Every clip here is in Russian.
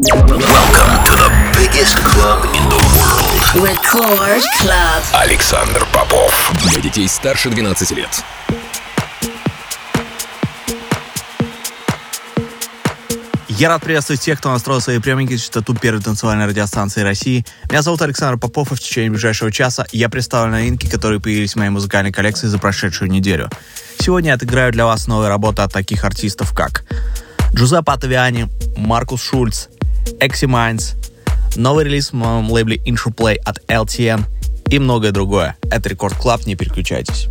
Welcome to the biggest club in the world. Record Club. Александр Попов. Для детей старше 12 лет. Я рад приветствовать тех, кто настроил свои приемники на частоту первой танцевальной радиостанции России. Меня зовут Александр Попов, и в течение ближайшего часа я представлю новинки, которые появились в моей музыкальной коллекции за прошедшую неделю. Сегодня я отыграю для вас новые работы от таких артистов, как Giuseppe Ottaviani, Markus Schulz, Майнс, новый релиз в моем лейбле Interplay от LTN и многое другое. Это Record Club, не переключайтесь.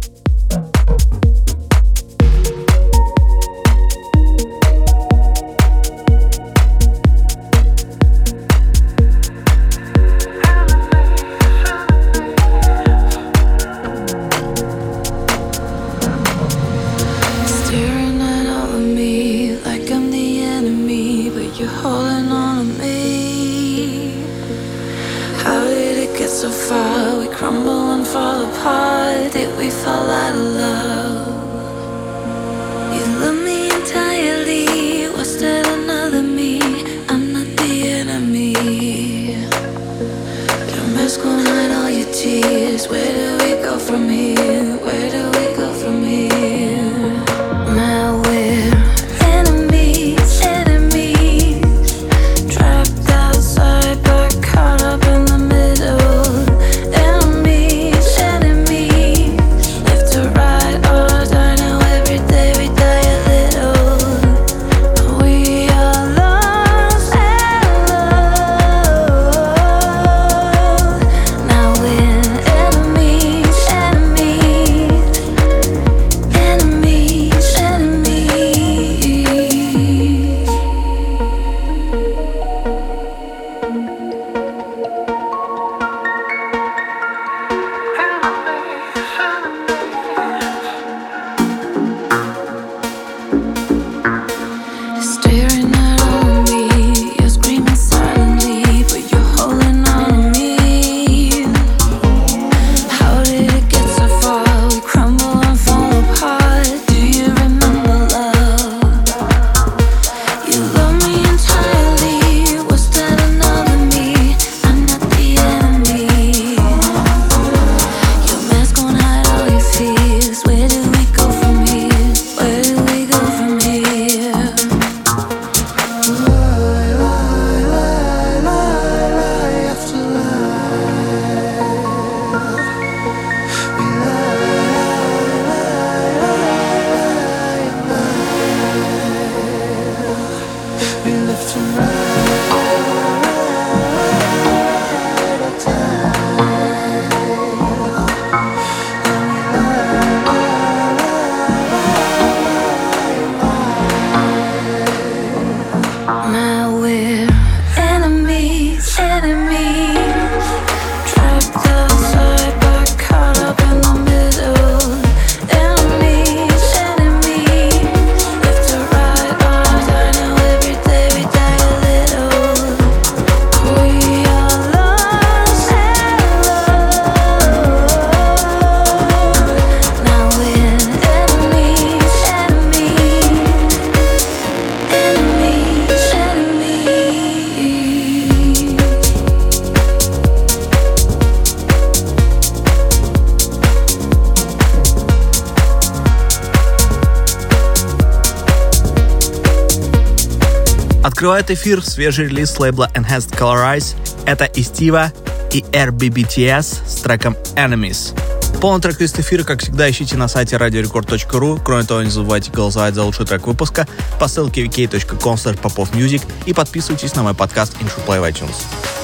Открывает эфир свежий релиз лейбла Enhanced Colorize. Это Истива и RBBTS с треком Enemies. Полный трек-лист эфира, как всегда, ищите на сайте radiorecord.ru. Кроме того, не забывайте голосовать за лучший трек выпуска по ссылке vk.com popofmusic и подписывайтесь на мой подкаст Intro Play в iTunes.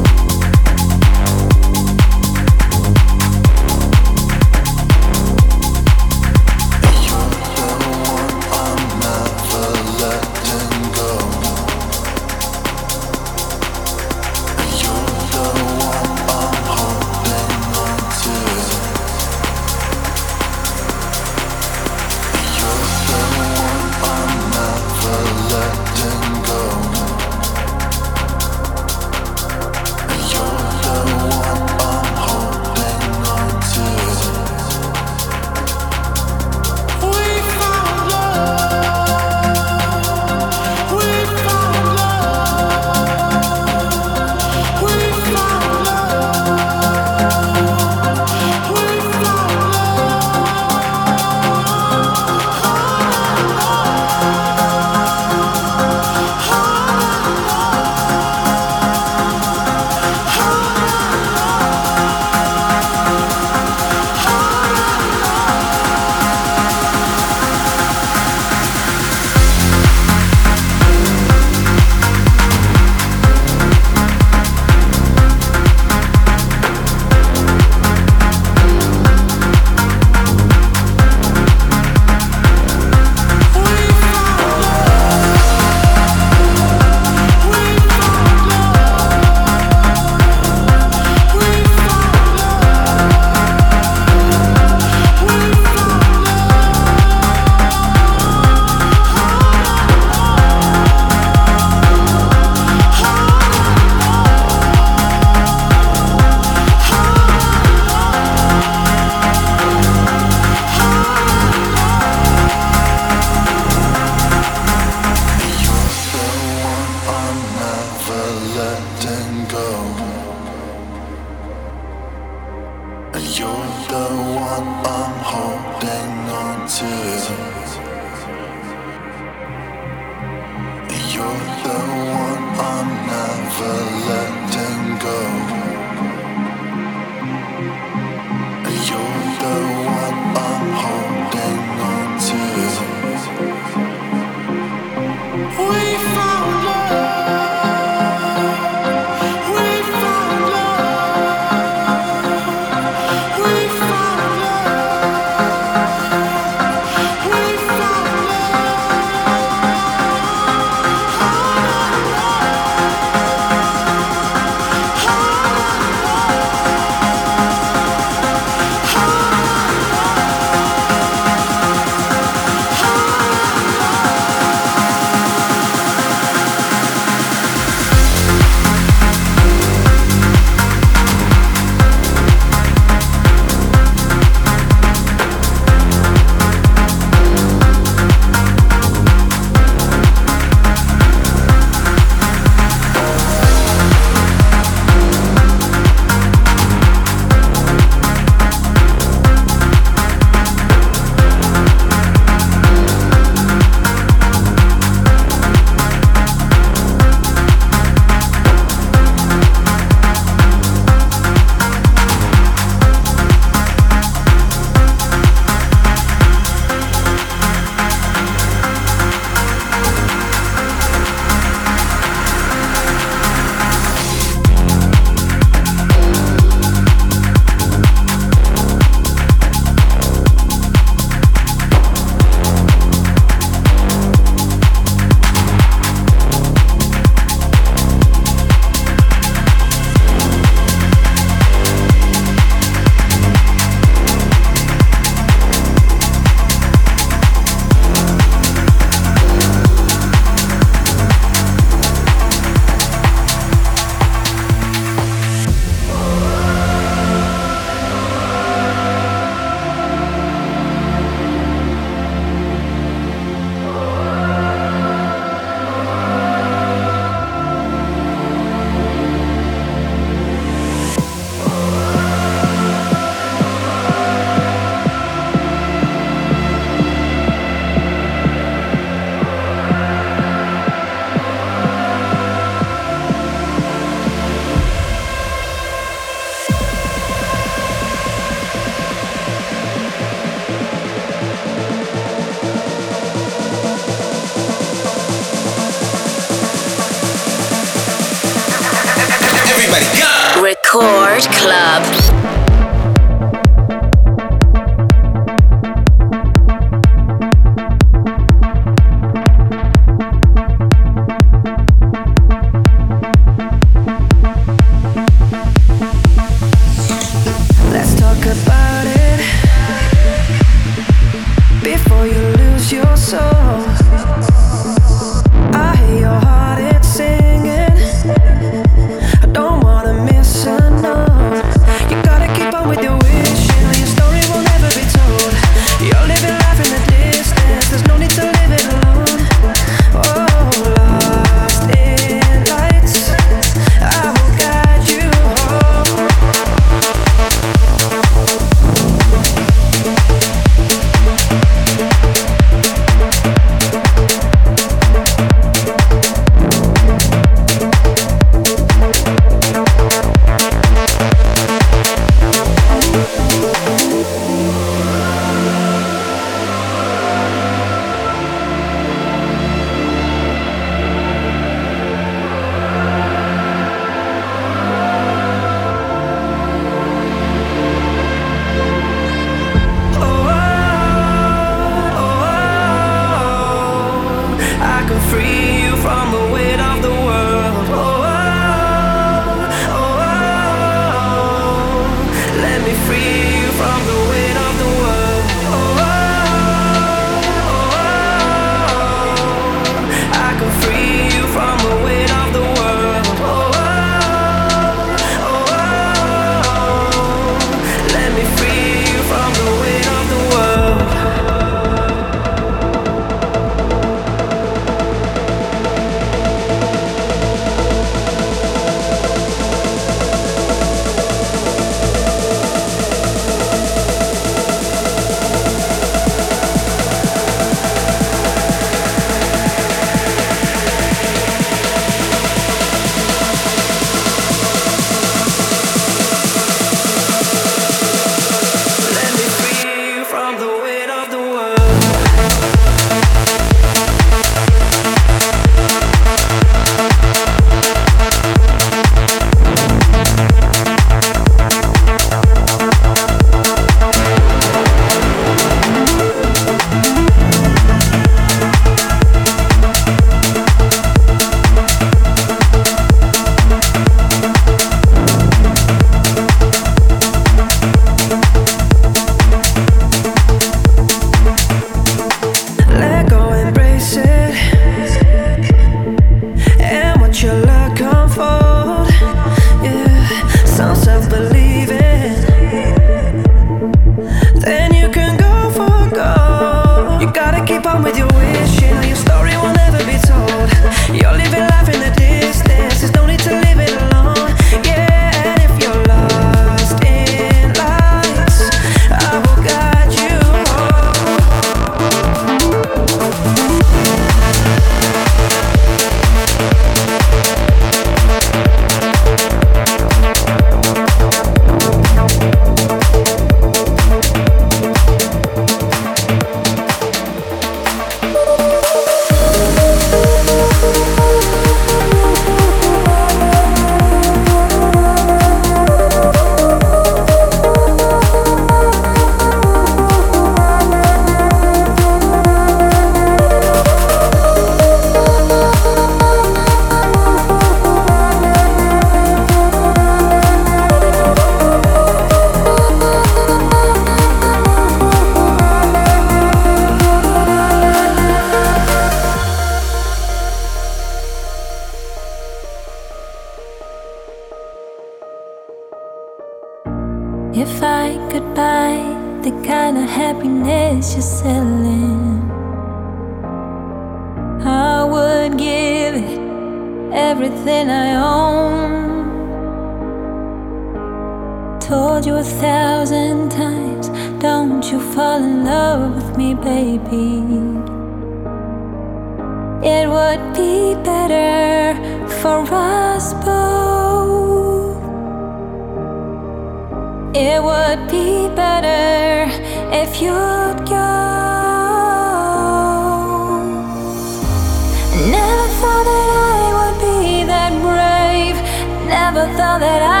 never thought that I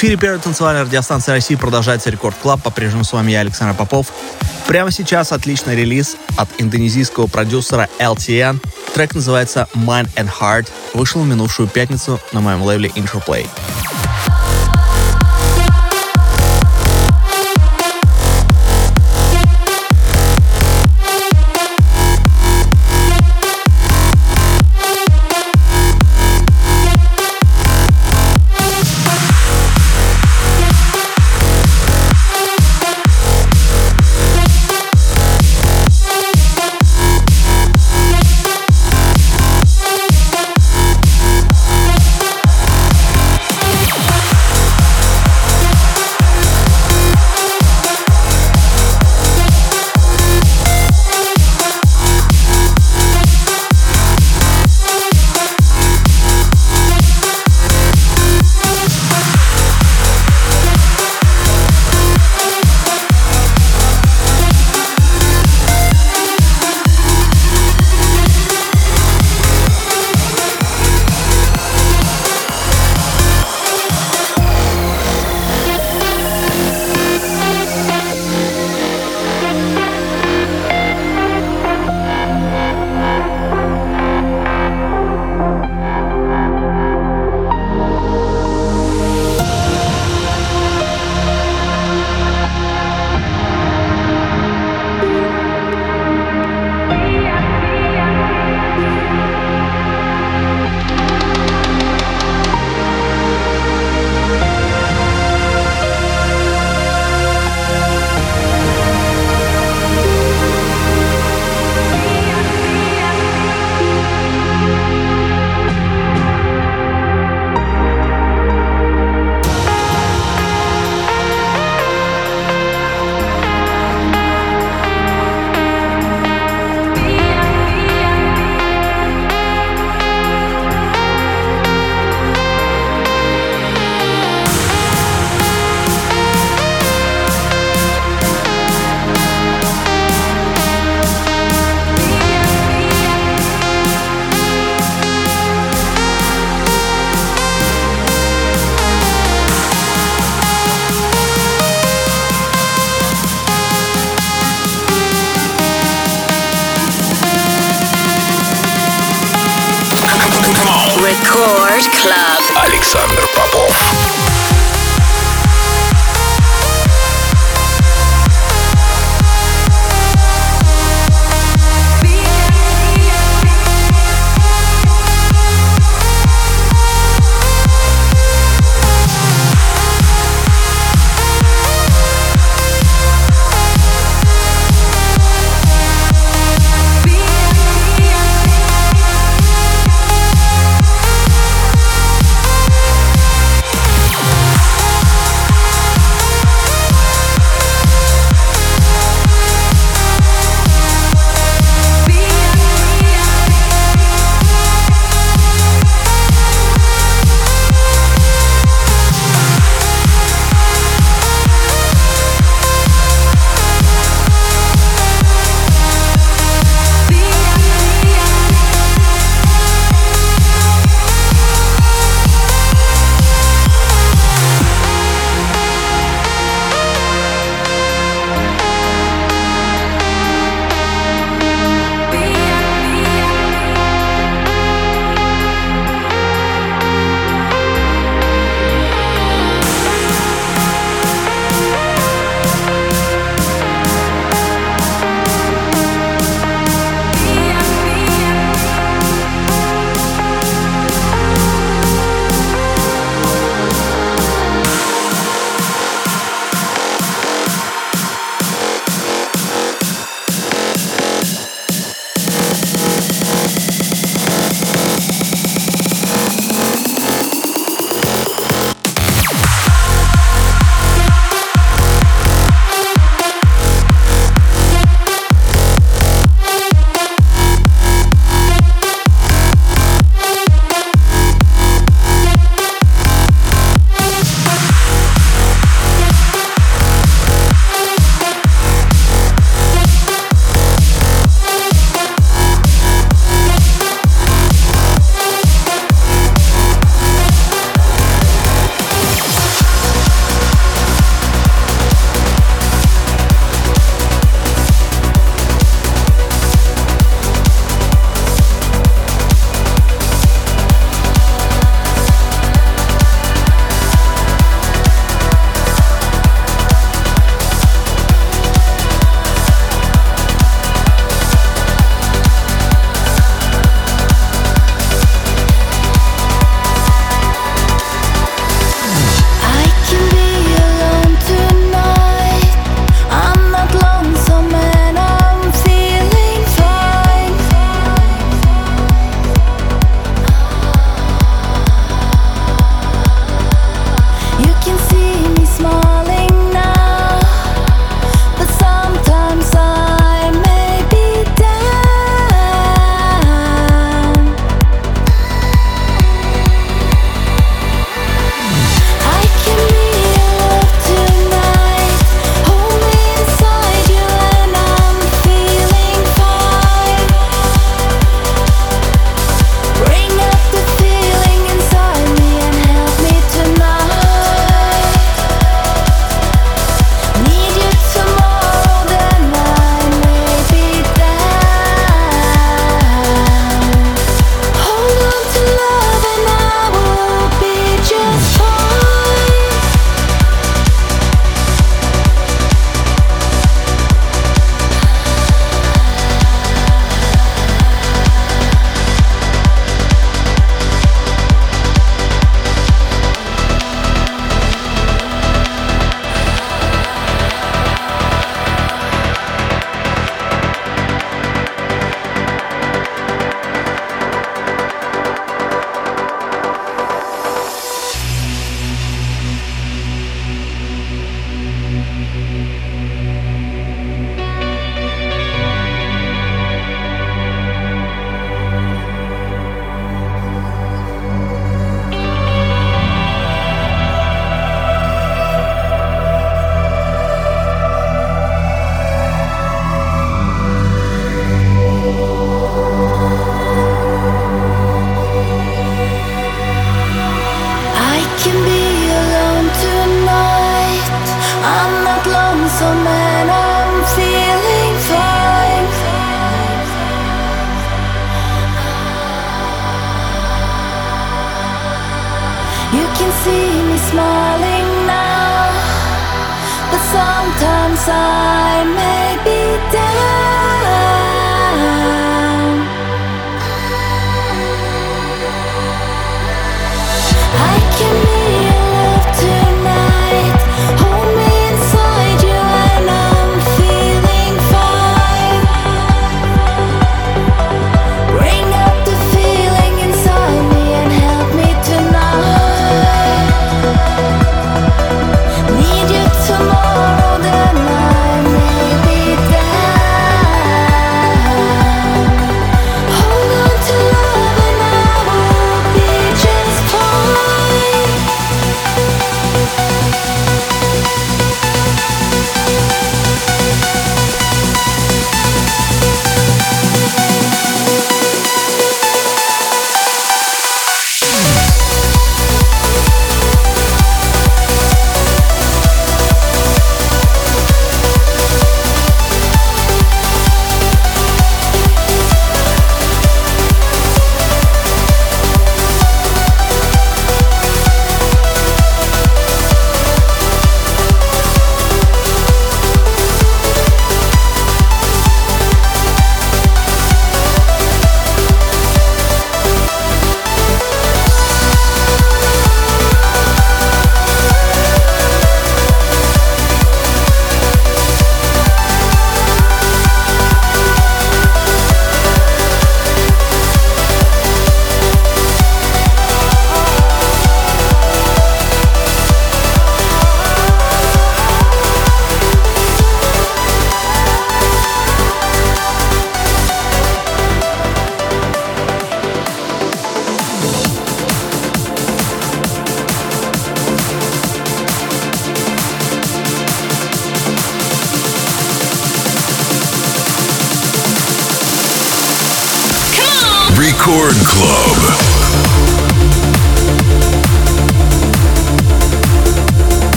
эфире первой танцевальной радиостанции России продолжается Record Club. По-прежнему с вами я, Александр Попов. Прямо сейчас отличный релиз от индонезийского продюсера LTN. Трек называется Mind and Heart. Вышел в минувшую пятницу на моем лейбле Interplay.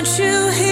want you here.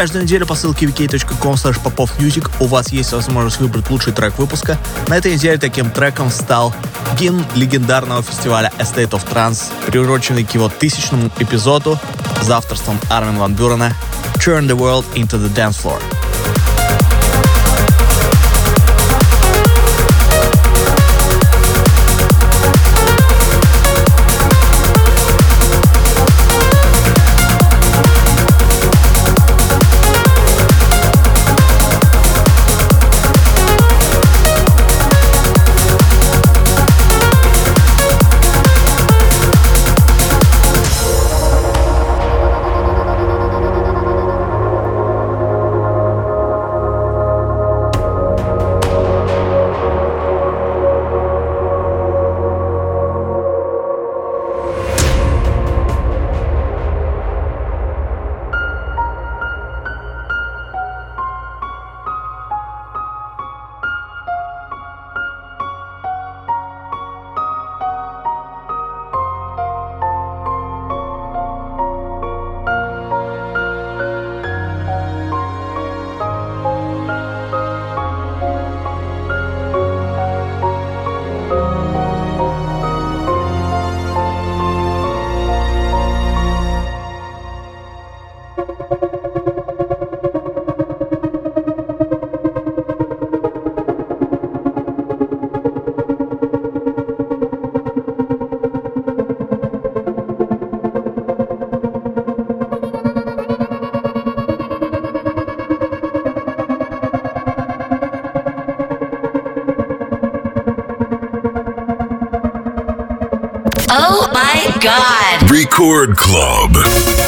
Каждую неделю по ссылке wiki.com popofmusic у вас есть возможность выбрать лучший трек выпуска. На этой неделе таким треком стал гимн легендарного фестиваля A State of Trance, приуроченный к его тысячному эпизоду за авторством Армин Ван Бюрена Turn the World into the Dance Floor. Record Club.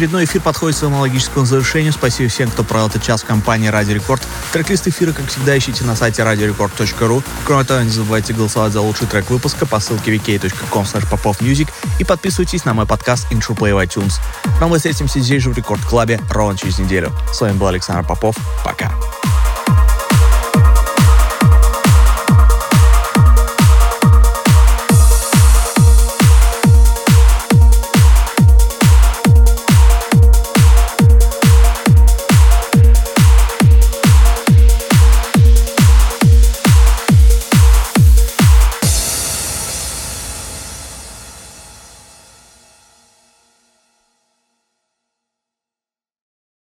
Очередной эфир подходит к своему логическому завершению. Спасибо всем, кто провел этот час в компании Радио Рекорд. Трек-лист эфира, как всегда, ищите на сайте radiorecord.ru. Кроме того, не забывайте голосовать за лучший трек выпуска по ссылке vk.com popofmusic и подписывайтесь на мой подкаст Intro Play в iTunes. Но мы встретимся здесь же в Рекорд Клабе ровно через неделю. С вами был Александр Попов. Пока.